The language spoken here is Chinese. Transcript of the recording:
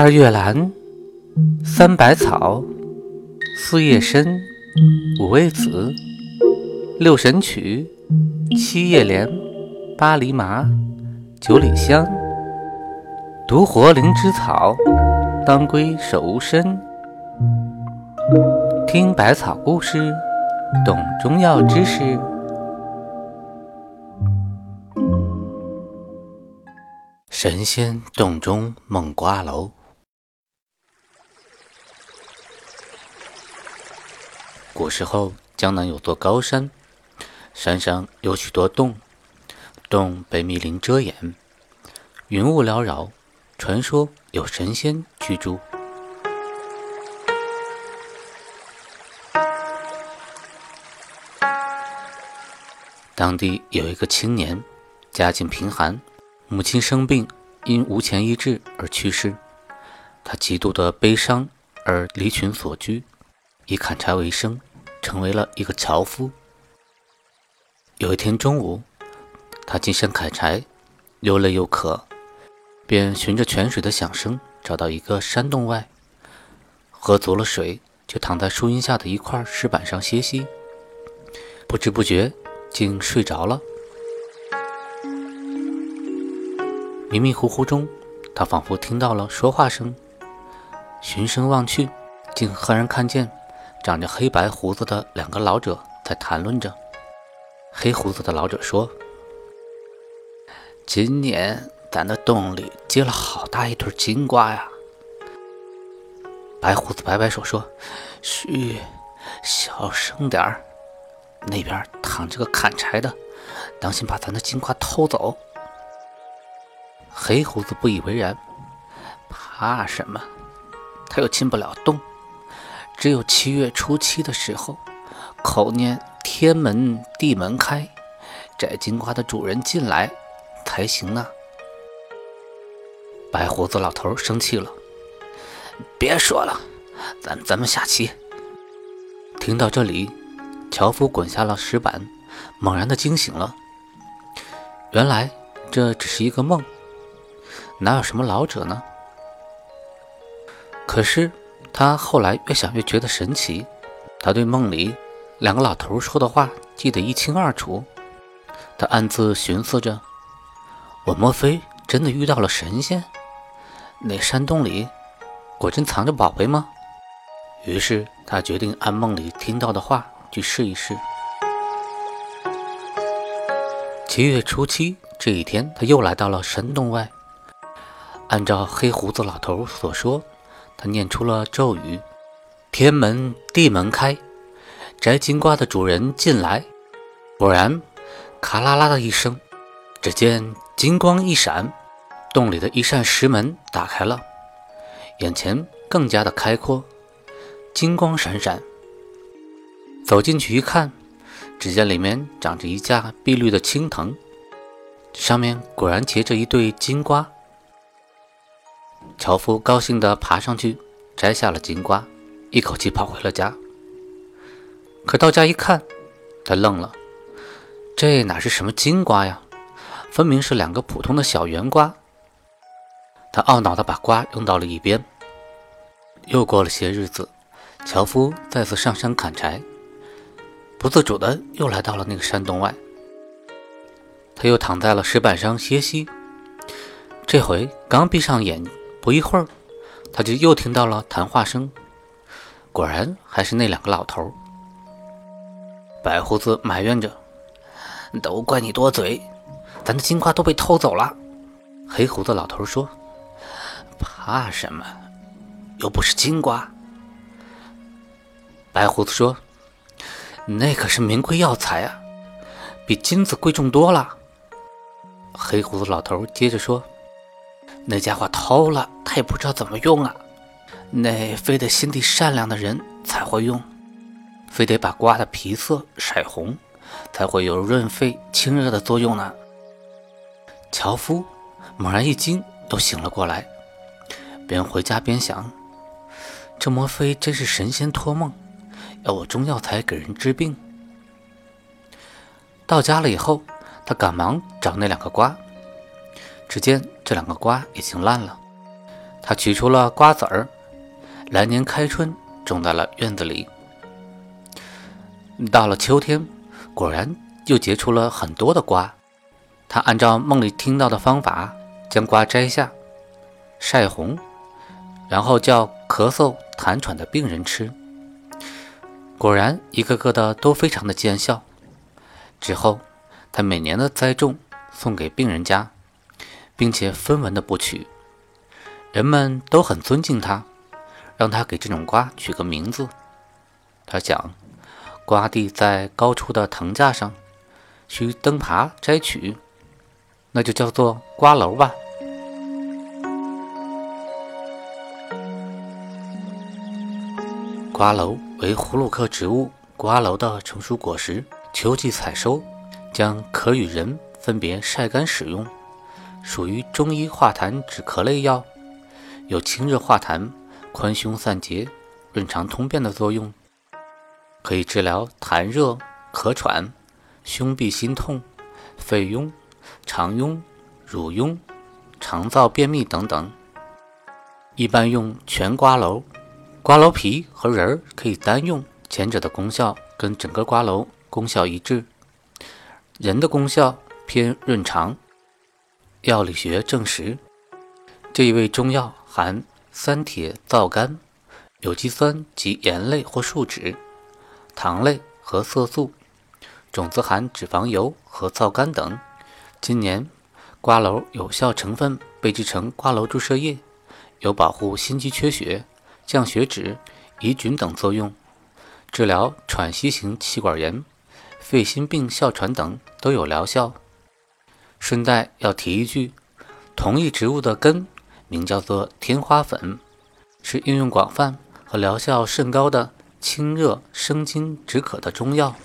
二月兰，三百草，四叶参，五味子，六神曲，七叶莲，八厘麻，九里香，独活灵芝草，当归手无参。听百草故事，懂中药知识。神仙洞中梦瓜楼。古时候，江南有座高山，山上有许多洞，洞被密林遮掩，云雾缭绕，传说有神仙居住。当地有一个青年，家境贫寒。母亲生病，因无钱医治而去世，他极度的悲伤而离群所居，以砍柴为生，成为了一个樵夫。有一天中午，他进山砍柴，又累又渴，便循着泉水的响声找到一个山洞外，喝足了水，就躺在树荫下的一块石板上歇息，不知不觉竟睡着了。迷迷糊糊中，他仿佛听到了说话声，循声望去，竟赫然看见长着黑白胡子的两个老者在谈论着。黑胡子的老者说：“今年咱的洞里结了好大一堆金瓜呀。”白胡子摆摆手说：“嘘，小声点儿，那边躺着个砍柴的，当心把咱的金瓜偷走。”黑胡子不以为然，怕什么？他又进不了洞，只有七月初七的时候，口念天门地门开，摘金瓜的主人进来才行呢。白胡子老头生气了，别说了，咱咱们下棋。听到这里，樵夫滚下了石板，猛然的惊醒了。原来这只是一个梦。哪有什么老者呢？可是他后来越想越觉得神奇，他对梦里两个老头说的话记得一清二楚。他暗自寻思着：我莫非真的遇到了神仙？那山洞里果真藏着宝贝吗？于是他决定按梦里听到的话去试一试。七月初七这一天，他又来到了山洞外。按照黑胡子老头所说，他念出了咒语：“天门地门开，摘金瓜的主人进来。”果然，咔啦啦的一声，只见金光一闪，洞里的一扇石门打开了，眼前更加的开阔，金光闪闪。走进去一看，只见里面长着一架碧绿的青藤，上面果然结着一对金瓜。樵夫高兴地爬上去，摘下了金瓜，一口气跑回了家。可到家一看，他愣了，这哪是什么金瓜呀？分明是两个普通的小圆瓜。他懊恼地把瓜扔到了一边。又过了些日子，樵夫再次上山砍柴，不自主地又来到了那个山洞外。他又躺在了石板上歇息。这回刚闭上眼。不一会儿，他就又听到了谈话声，果然还是那两个老头。白胡子埋怨着：“都怪你多嘴，咱的金瓜都被偷走了。”黑胡子老头说：“怕什么？又不是金瓜。”白胡子说：“那可是名贵药材啊，比金子贵重多了。”黑胡子老头接着说。那家伙偷了，他也不知道怎么用啊。那非得心地善良的人才会用，非得把瓜的皮色晒红，才会有润肺清热的作用呢。樵夫猛然一惊，都醒了过来，边回家边想：这莫非真是神仙托梦，要我中药材给人治病？到家了以后，他赶忙找那两个瓜。只见这两个瓜已经烂了，他取出了瓜子儿，来年开春种在了院子里。到了秋天，果然又结出了很多的瓜。他按照梦里听到的方法，将瓜摘下，晒红，然后叫咳嗽、痰喘的病人吃。果然，一个个的都非常的见效。之后，他每年的栽种，送给病人家，并且分文的不取。人们都很尊敬他，让他给这种瓜取个名字。他想，瓜地在高处的藤架上，需登爬摘取，那就叫做瓜楼吧。瓜楼为葫芦科植物瓜楼的成熟果实，秋季采收，将壳与仁分别晒干使用，属于中医化痰止咳类药。有清热化痰、宽胸散结、润肠通便的作用，可以治疗痰热、咳喘、胸痹心痛、肺痈、肠痈、乳痈、肠燥便秘等等。一般用全瓜蒌，瓜蒌皮和仁儿可以单用，前者的功效跟整个瓜蒌功效一致。人的功效偏润肠，药理学证实，这一味中药。含三铁、皂苷、有机酸及盐类或树脂、糖类和色素，种子含脂肪油和皂苷等。今年瓜蒌有效成分被制成瓜蒌注射液，有保护心肌缺血、降血脂、抑菌等作用，治疗喘息型气管炎、肺心病、哮喘等都有疗效。顺带要提一句，同一植物的根。名叫做天花粉，是应用广泛和疗效甚高的清热生津止渴的中药。